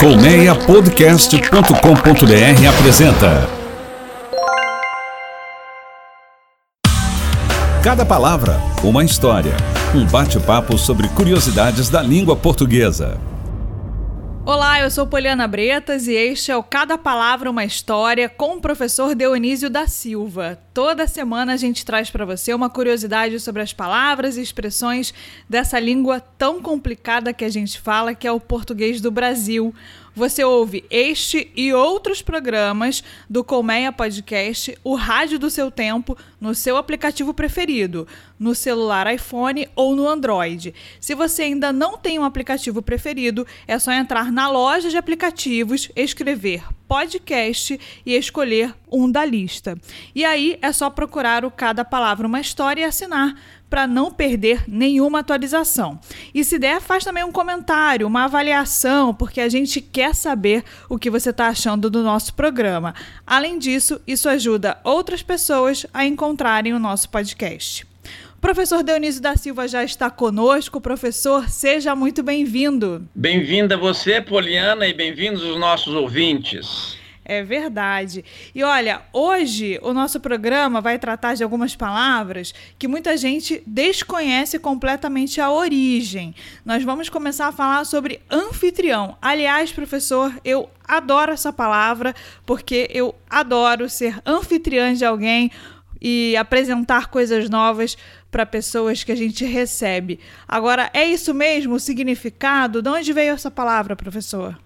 Colmeiapodcast.com.br apresenta Cada palavra, uma história. Um bate-papo sobre curiosidades da língua portuguesa. Olá, eu sou Poliana Bretas e este é o Cada Palavra uma História com o professor Dionísio da Silva. Toda semana a gente traz para você uma curiosidade sobre as palavras e expressões dessa língua tão complicada que a gente fala, que é o português do Brasil. Você ouve este e outros programas do Colmeia Podcast, o rádio do seu tempo, no seu aplicativo preferido, no celular iPhone ou no Android. Se você ainda não tem um aplicativo preferido, é só entrar na loja de aplicativos, escrever podcast e escolher um da lista. E aí é só procurar o Cada Palavra uma História e assinar para não perder nenhuma atualização. E se der, faz também um comentário, uma avaliação, porque a gente quer saber o que você está achando do nosso programa. Além disso, isso ajuda outras pessoas a encontrarem o nosso podcast. O professor Dionísio da Silva já está conosco. Professor, seja muito bem-vindo. Bem-vinda você, Poliana, e bem-vindos os nossos ouvintes. É verdade. E olha, hoje o nosso programa vai tratar de algumas palavras que muita gente desconhece completamente a origem. Nós vamos começar a falar sobre anfitrião. Aliás, professor, eu adoro essa palavra porque eu adoro ser anfitriã de alguém e apresentar coisas novas para pessoas que a gente recebe. Agora, é isso mesmo o significado? De onde veio essa palavra, professor?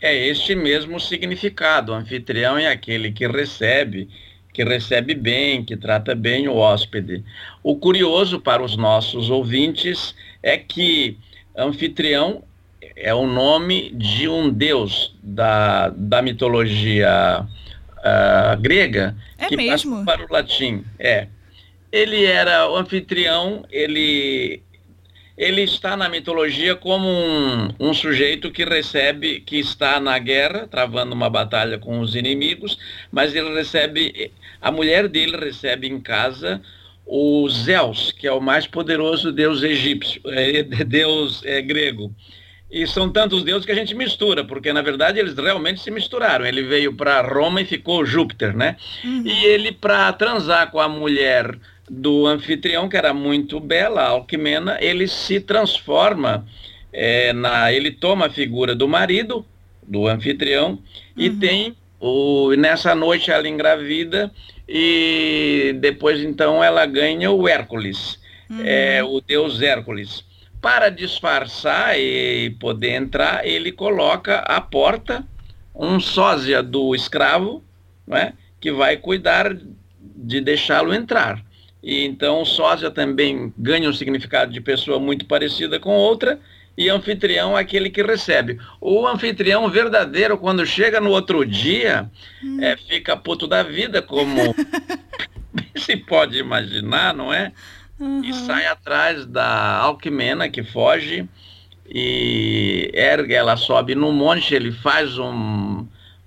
é este mesmo significado. O anfitrião é aquele que recebe, que recebe bem, que trata bem o hóspede. O curioso para os nossos ouvintes é que anfitrião é o nome de um deus da, da mitologia uh, grega é que mesmo? para o latim. É. Ele era o anfitrião, ele ele está na mitologia como um, um, sujeito que recebe, que está na guerra, travando uma batalha com os inimigos, mas ele recebe, a mulher dele recebe em casa o Zeus, que é o mais poderoso deus egípcio, é, deus é, grego. E são tantos deuses que a gente mistura, porque na verdade eles realmente se misturaram. Ele veio para Roma e ficou Júpiter, né? Uhum. E ele, para transar com a mulher do anfitrião, que era muito bela, Alquimena, ele se transforma, é, na, ele toma a figura do marido, do anfitrião, uhum. e tem o, nessa noite ela engravida e depois então ela ganha o Hércules, uhum. é, o deus Hércules. Para disfarçar e poder entrar, ele coloca à porta um sósia do escravo, né, que vai cuidar de deixá-lo entrar. E então sósia também ganha um significado de pessoa muito parecida com outra, e anfitrião é aquele que recebe. O anfitrião verdadeiro, quando chega no outro dia, hum. é, fica puto da vida, como se pode imaginar, não é? Uhum. E sai atrás da Alquimena, que foge, e ergue, ela sobe no monte, ele faz um,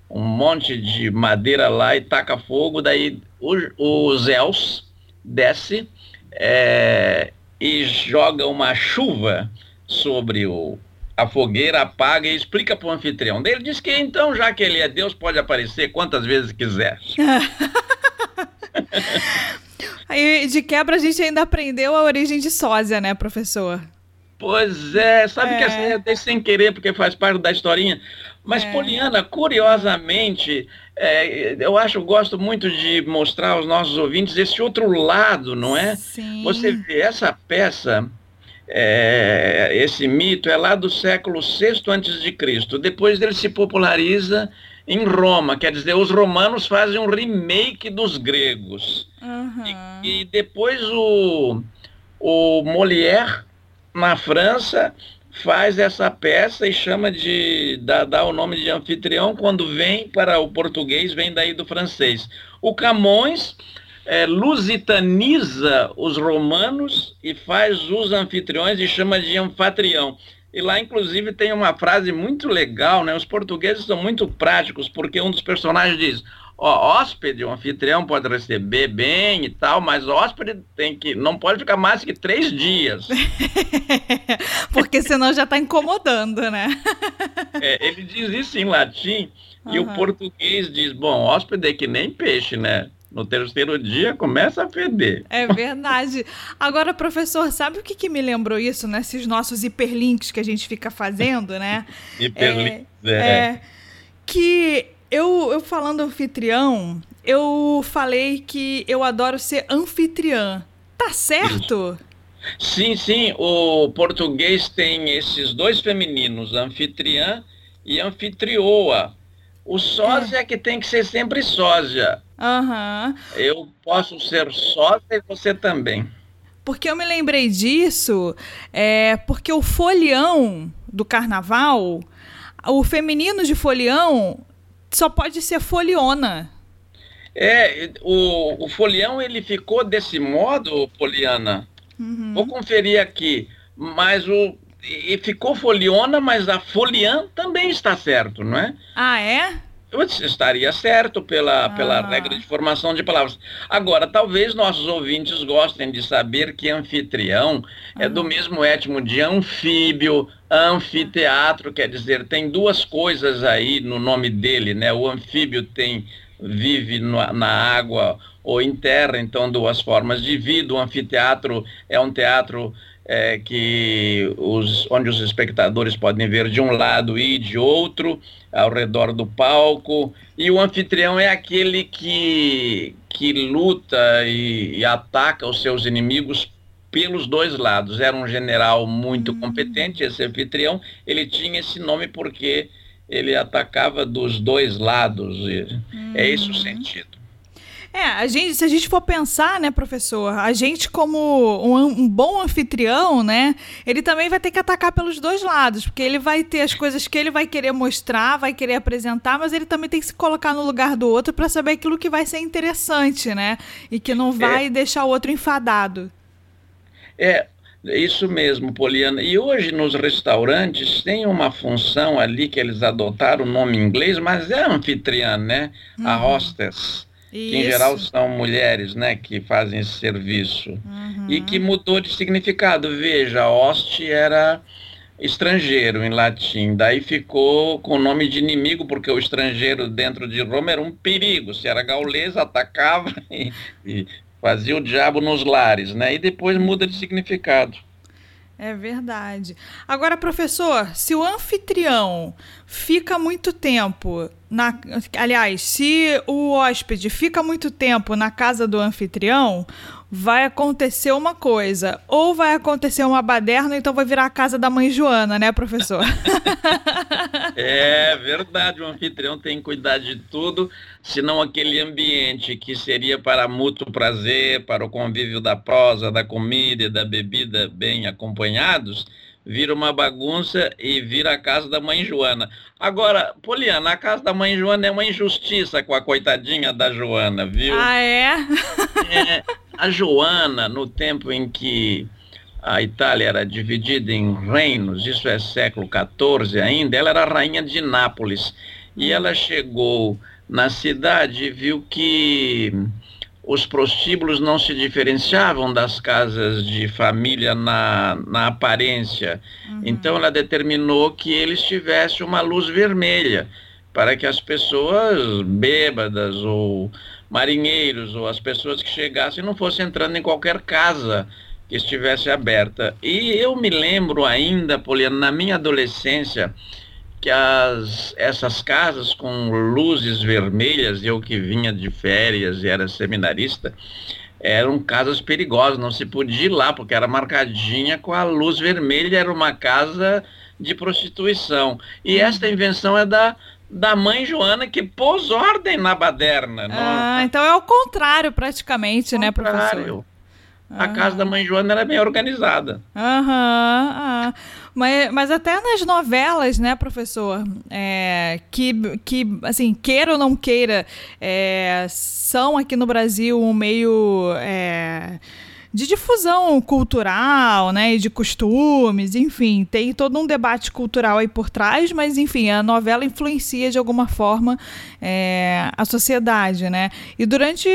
um monte de madeira lá e taca fogo, daí o, o Zeus desce é, e joga uma chuva sobre o, a fogueira, apaga e explica para o anfitrião. Ele diz que então, já que ele é Deus, pode aparecer quantas vezes quiser. Aí, de quebra, a gente ainda aprendeu a origem de sósia, né, professor? Pois é, sabe é. que essa é sem querer, porque faz parte da historinha. Mas, é. Poliana, curiosamente, é, eu acho, eu gosto muito de mostrar aos nossos ouvintes esse outro lado, não é? Sim. Você vê essa peça, é, esse mito é lá do século VI antes de Cristo. Depois ele se populariza em Roma, quer dizer, os romanos fazem um remake dos gregos. Uhum. E, e, depois o, o Molière, na França, faz essa peça e chama de. dá, dá o nome de anfitrião quando vem para o português, vem daí do francês. O Camões é, lusitaniza os romanos e faz os anfitriões e chama de anfitrião. E lá, inclusive, tem uma frase muito legal, né? Os portugueses são muito práticos, porque um dos personagens diz: ó, hóspede, o anfitrião pode receber bem e tal, mas hóspede tem que não pode ficar mais que três dias. porque senão já está incomodando, né? É, ele diz isso em latim uhum. e o português diz, bom, hóspede é que nem peixe, né? No terceiro dia começa a feder. É verdade. Agora, professor, sabe o que, que me lembrou isso nesses nossos hiperlinks que a gente fica fazendo, né? hiperlinks, é, é. é. Que eu, eu falando anfitrião, eu falei que eu adoro ser anfitriã. Tá certo? Sim, sim. O português tem esses dois femininos, anfitriã e anfitrioa. O sósia é. é que tem que ser sempre sósia. Uhum. Eu posso ser sósia e você também. Porque eu me lembrei disso, é porque o folião do carnaval, o feminino de folião só pode ser foliona. É, o, o folião ele ficou desse modo, Poliana. Uhum. Vou conferir aqui, mas o e ficou foliona, mas a foliã também está certo, não é? Ah, é? Eu estaria certo pela, ah. pela regra de formação de palavras. Agora, talvez nossos ouvintes gostem de saber que anfitrião é do mesmo étimo de anfíbio, anfiteatro, quer dizer, tem duas coisas aí no nome dele, né? O anfíbio tem vive na água ou em terra, então duas formas de vida. O anfiteatro é um teatro é, que os, onde os espectadores podem ver de um lado e de outro, ao redor do palco, e o anfitrião é aquele que, que luta e, e ataca os seus inimigos pelos dois lados. Era um general muito hum. competente, esse anfitrião, ele tinha esse nome porque ele atacava dos dois lados. É esse o uhum. sentido. É, a gente, se a gente for pensar, né, professor, a gente como um, um, bom anfitrião, né, ele também vai ter que atacar pelos dois lados, porque ele vai ter as coisas que ele vai querer mostrar, vai querer apresentar, mas ele também tem que se colocar no lugar do outro para saber aquilo que vai ser interessante, né, e que não vai é. deixar o outro enfadado. É, isso mesmo, Poliana. E hoje nos restaurantes tem uma função ali que eles adotaram o nome em inglês, mas é anfitriã, né? Uhum. A hostess que em geral são mulheres, né, que fazem esse serviço. Uhum. E que mudou de significado. Veja, hoste era estrangeiro em latim, daí ficou com o nome de inimigo, porque o estrangeiro dentro de Roma era um perigo. Se era gaulês, atacava e, e fazia o diabo nos lares, né? E depois muda de significado. É verdade. Agora, professor, se o anfitrião fica muito tempo na, aliás, se o hóspede fica muito tempo na casa do anfitrião, vai acontecer uma coisa. Ou vai acontecer uma baderna, então vai virar a casa da mãe Joana, né, professor? é verdade, o anfitrião tem que cuidar de tudo, senão aquele ambiente que seria para mútuo prazer, para o convívio da prosa, da comida e da bebida bem acompanhados, vira uma bagunça e vira a casa da mãe Joana. Agora, Poliana, a casa da mãe Joana é uma injustiça com a coitadinha da Joana, viu? Ah, é? é a Joana, no tempo em que a Itália era dividida em reinos, isso é século XIV ainda, ela era rainha de Nápoles. E ela chegou na cidade e viu que os prostíbulos não se diferenciavam das casas de família na, na aparência. Uhum. Então ela determinou que eles tivessem uma luz vermelha para que as pessoas bêbadas ou marinheiros ou as pessoas que chegassem não fossem entrando em qualquer casa que estivesse aberta. E eu me lembro ainda, Poliana, na minha adolescência, que as, essas casas com luzes vermelhas, eu que vinha de férias e era seminarista, eram casas perigosas, não se podia ir lá, porque era marcadinha com a luz vermelha, era uma casa de prostituição. E uhum. esta invenção é da, da mãe Joana que pôs ordem na baderna. Ah, então é o contrário praticamente, né, professor? A casa da mãe Joana era bem organizada. Aham. Mas, mas até nas novelas, né, professor? É, que, que, assim, queira ou não queira, é, são aqui no Brasil um meio. É, de difusão cultural, né, e de costumes, enfim, tem todo um debate cultural aí por trás, mas enfim, a novela influencia de alguma forma é, a sociedade, né? E durante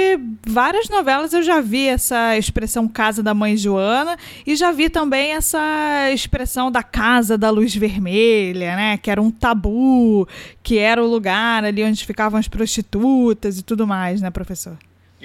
várias novelas eu já vi essa expressão casa da mãe Joana e já vi também essa expressão da casa da luz vermelha, né, que era um tabu, que era o lugar ali onde ficavam as prostitutas e tudo mais, né, professor?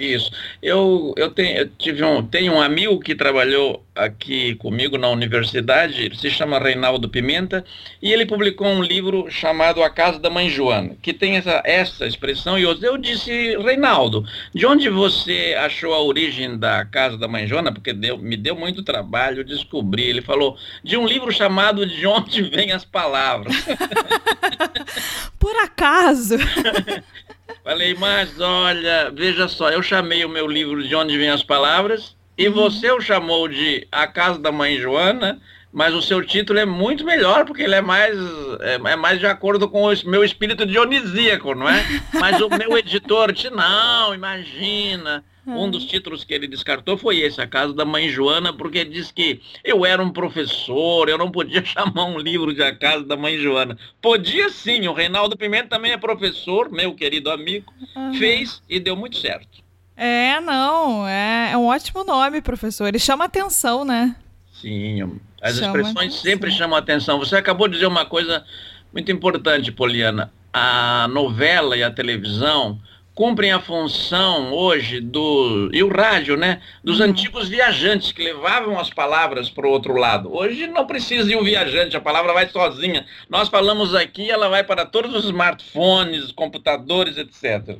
Isso. Eu, eu, tenho, eu tive um, tenho um amigo que trabalhou aqui comigo na universidade, ele se chama Reinaldo Pimenta, e ele publicou um livro chamado A Casa da Mãe Joana, que tem essa, essa expressão, e eu, eu disse, Reinaldo, de onde você achou a origem da Casa da Mãe Joana? Porque deu, me deu muito trabalho descobrir. Ele falou, de um livro chamado De Onde Vêm as Palavras. Por acaso? Falei, mas olha, veja só, eu chamei o meu livro De Onde Vêm as Palavras e uhum. você o chamou de A Casa da Mãe Joana, mas o seu título é muito melhor, porque ele é mais, é, é mais de acordo com o meu espírito dionisíaco, não é? Mas o meu editor disse, não, imagina, um dos títulos que ele descartou foi esse, A Casa da Mãe Joana, porque diz que eu era um professor, eu não podia chamar um livro de A Casa da Mãe Joana. Podia sim, o Reinaldo Pimenta também é professor, meu querido amigo, uhum. fez e deu muito certo. É, não, é, é um ótimo nome, professor. Ele chama atenção, né? Sim, as chama expressões atenção. sempre chamam atenção. Você acabou de dizer uma coisa muito importante, Poliana. A novela e a televisão cumprem a função hoje do e o rádio, né, dos uhum. antigos viajantes que levavam as palavras para o outro lado. Hoje não precisa ir um viajante, a palavra vai sozinha. Nós falamos aqui, ela vai para todos os smartphones, computadores, etc.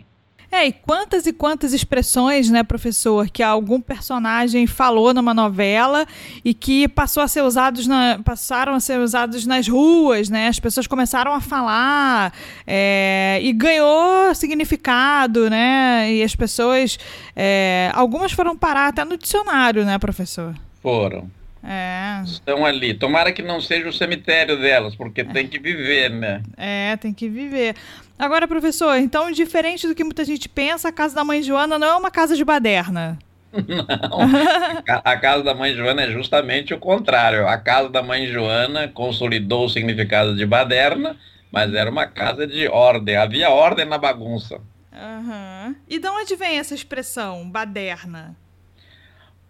É, e quantas e quantas expressões, né, professor, que algum personagem falou numa novela e que passou a ser usados na, passaram a ser usados nas ruas, né? As pessoas começaram a falar é, e ganhou significado, né? E as pessoas, é, algumas foram parar até no dicionário, né, professor? Foram. É. Estão ali. Tomara que não seja o cemitério delas, porque tem que viver, né? É, tem que viver. Agora, professor, então, diferente do que muita gente pensa, a casa da mãe Joana não é uma casa de baderna. Não, a casa da mãe Joana é justamente o contrário. A casa da mãe Joana consolidou o significado de baderna, mas era uma casa de ordem. Havia ordem na bagunça. Uhum. E de onde vem essa expressão, baderna?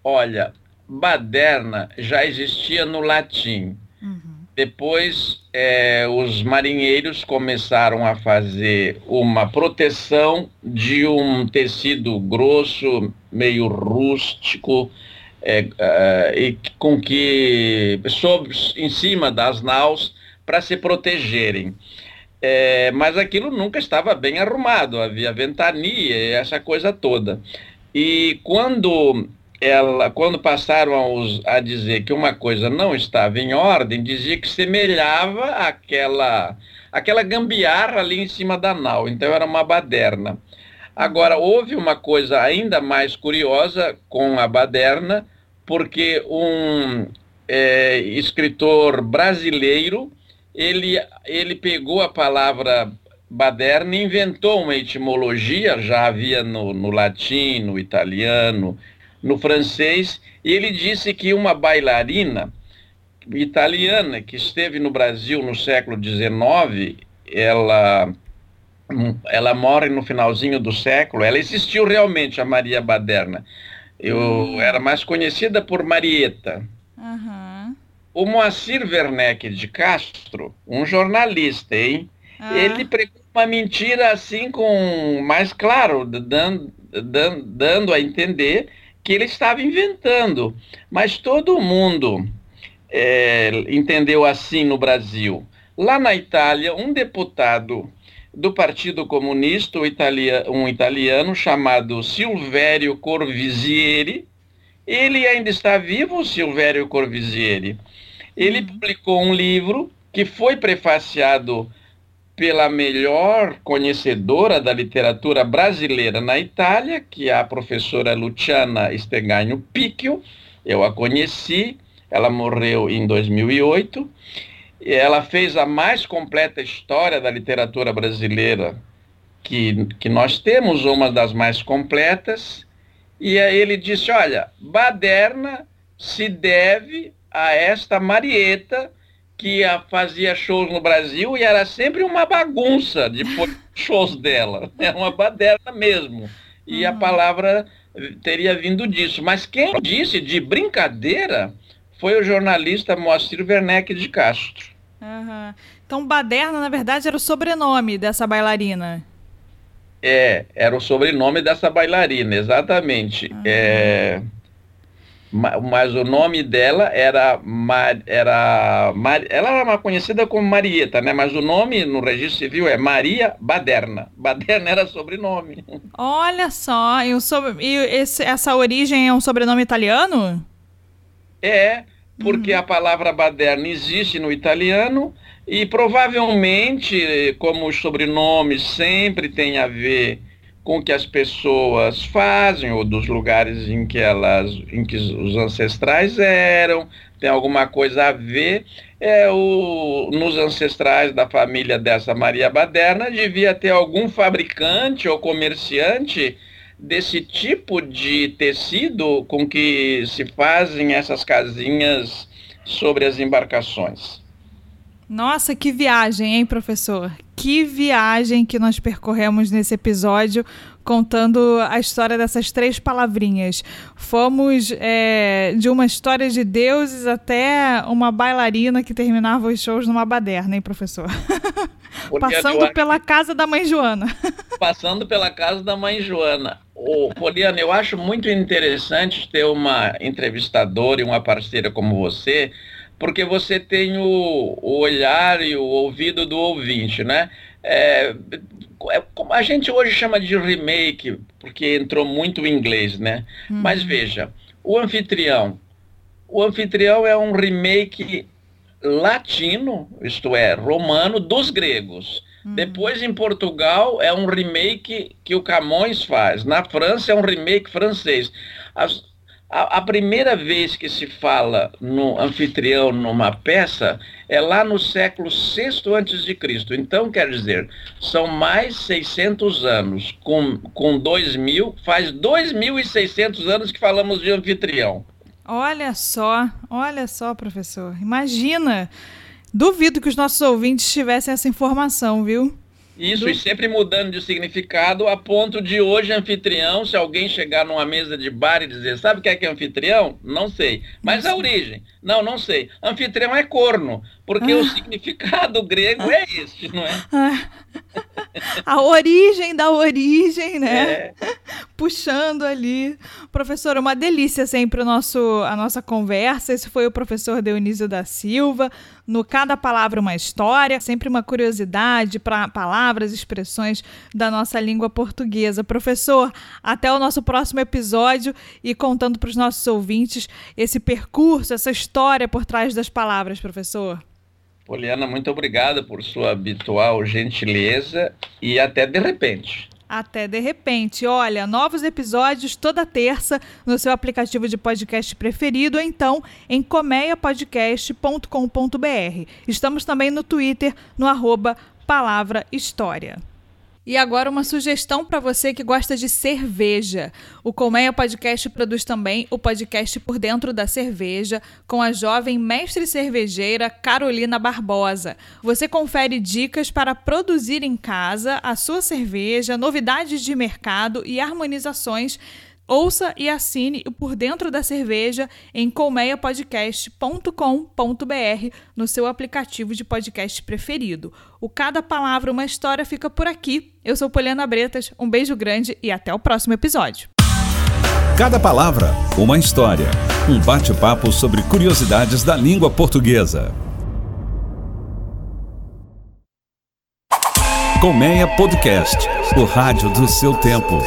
Olha, baderna já existia no latim. Depois, é, os marinheiros começaram a fazer uma proteção de um tecido grosso, meio rústico, é, é, e com que sob, em cima das naus para se protegerem. É, mas aquilo nunca estava bem arrumado, havia ventania e essa coisa toda. E quando ela, quando passaram a, a, dizer que uma coisa não estava em ordem, dizia que semelhava aquela, aquela gambiarra ali em cima da nau. Então era uma baderna. Agora, houve uma coisa ainda mais curiosa com a baderna, porque um é, escritor brasileiro, ele, ele pegou a palavra baderna e inventou uma etimologia, já havia no, no latim, no italiano, no francês, e ele disse que uma bailarina italiana que esteve no Brasil no século XIX, ela, ela morre no finalzinho do século, ela existiu realmente, a Maria Baderna. Eu uhum. era mais conhecida por Marieta. Uhum. O Moacir Werneck de Castro, um jornalista, hein? Uhum. Ele pregou uma mentira assim com mais claro, dando, dando, dando a entender que ele estava inventando. Mas todo mundo é, entendeu assim no Brasil. Lá na Itália, um deputado do Partido Comunista, um italiano chamado Silvério Corvisieri, ele ainda está vivo, o Silvério Corvisieri. Ele uhum. publicou um livro que foi prefaciado pela melhor conhecedora da literatura brasileira na Itália, que é a professora Luciana Stegagno Picchio. Eu a conheci, ela morreu em 2008. E ela fez a mais completa história da literatura brasileira que, que nós temos, uma das mais completas. E aí ele disse, olha, baderna se deve a esta Marieta que fazia shows no Brasil e era sempre uma bagunça depois dos shows dela. É uma baderna mesmo. E a palavra teria vindo disso. Mas quem disse de brincadeira foi o jornalista Moacir Werneck de Castro. Uhum. Então, Baderna, na verdade, era o sobrenome dessa bailarina. É, era o sobrenome dessa bailarina, exatamente. Uhum. É, mas o nome dela era, era ela era conhecida como Marieta, né? Mas o nome no registro civil é Maria Baderna. Baderna era sobrenome. Olha só, e, e esse, essa origem é um sobrenome italiano? É, porque uhum. a palavra Baderna existe no italiano e provavelmente, como os sobrenomes sempre têm a ver com que as pessoas fazem ou dos lugares em que elas, em que os ancestrais eram, tem alguma coisa a ver. É o, nos ancestrais da família dessa Maria Baderna devia ter algum fabricante ou comerciante desse tipo de tecido com que se fazem essas casinhas sobre as embarcações. Nossa, que viagem, hein, professor? Que viagem que nós percorremos nesse episódio contando a história dessas três palavrinhas. Fomos é, de uma história de deuses até uma bailarina que terminava os shows numa baderna, hein, professor? Passando pela casa da mãe Joana. Passando pela casa da mãe Joana. Ô, Poliana, eu acho muito interessante ter uma entrevistadora e uma parceira como você, porque você tem o, o olhar e o ouvido do ouvinte, né? É, é, a gente hoje chama de remake, porque entrou muito em inglês, né? Hum. Mas veja, o anfitrião. O anfitrião é um remake latino, isto é, romano, dos gregos. Hum. Depois, em Portugal, é um remake que o Camões faz. Na França, é um remake francês. As, a, a, primeira vez que se fala no anfitrião numa peça é lá no século VI a.C. Então, quer dizer, são mais 600 anos. Com, com 2.000, faz 2.600 anos que falamos de anfitrião. Olha só, olha só, professor. Imagina. Duvido que os nossos ouvintes tivessem essa informação, viu? Isso, do... e sempre mudando de significado, a ponto de hoje anfitrião, se alguém chegar numa mesa de bar e dizer, sabe o que é que é anfitrião? Não sei. Mas a origem? Não, não sei. Anfitrião é corno, porque ah. o significado grego é este, não é? Ah. A origem da origem, né? É. Puxando ali. Professor, uma delícia sempre o nosso, a nossa conversa. Esse foi o professor Dionísio da Silva. No Cada Palavra uma História, sempre uma curiosidade para palavras, expressões da nossa língua portuguesa. Professor, até o nosso próximo episódio e contando para os nossos ouvintes esse percurso, essa história por trás das palavras, professor. Poliana, muito obrigada por sua habitual gentileza e até de repente. Até de repente. Olha, novos episódios toda terça no seu aplicativo de podcast preferido ou então em comeiapodcast.com.br. Estamos também no Twitter, no arroba Palavra História. E agora uma sugestão para você que gosta de cerveja. O Colmeia Podcast produz também o podcast Por Dentro da Cerveja com a jovem mestre cervejeira Carolina Barbosa. Você confere dicas para produzir em casa a sua cerveja, novidades de mercado e harmonizações Ouça e assine o Por Dentro da Cerveja em colmeiapodcast.com.br no seu aplicativo de podcast preferido. O Cada Palavra Uma História fica por aqui. Eu sou Poliana Bretas, um beijo grande e até o próximo episódio. Cada Palavra Uma História. Um bate-papo sobre curiosidades da língua portuguesa. Colmeia Podcast, o rádio do seu tempo.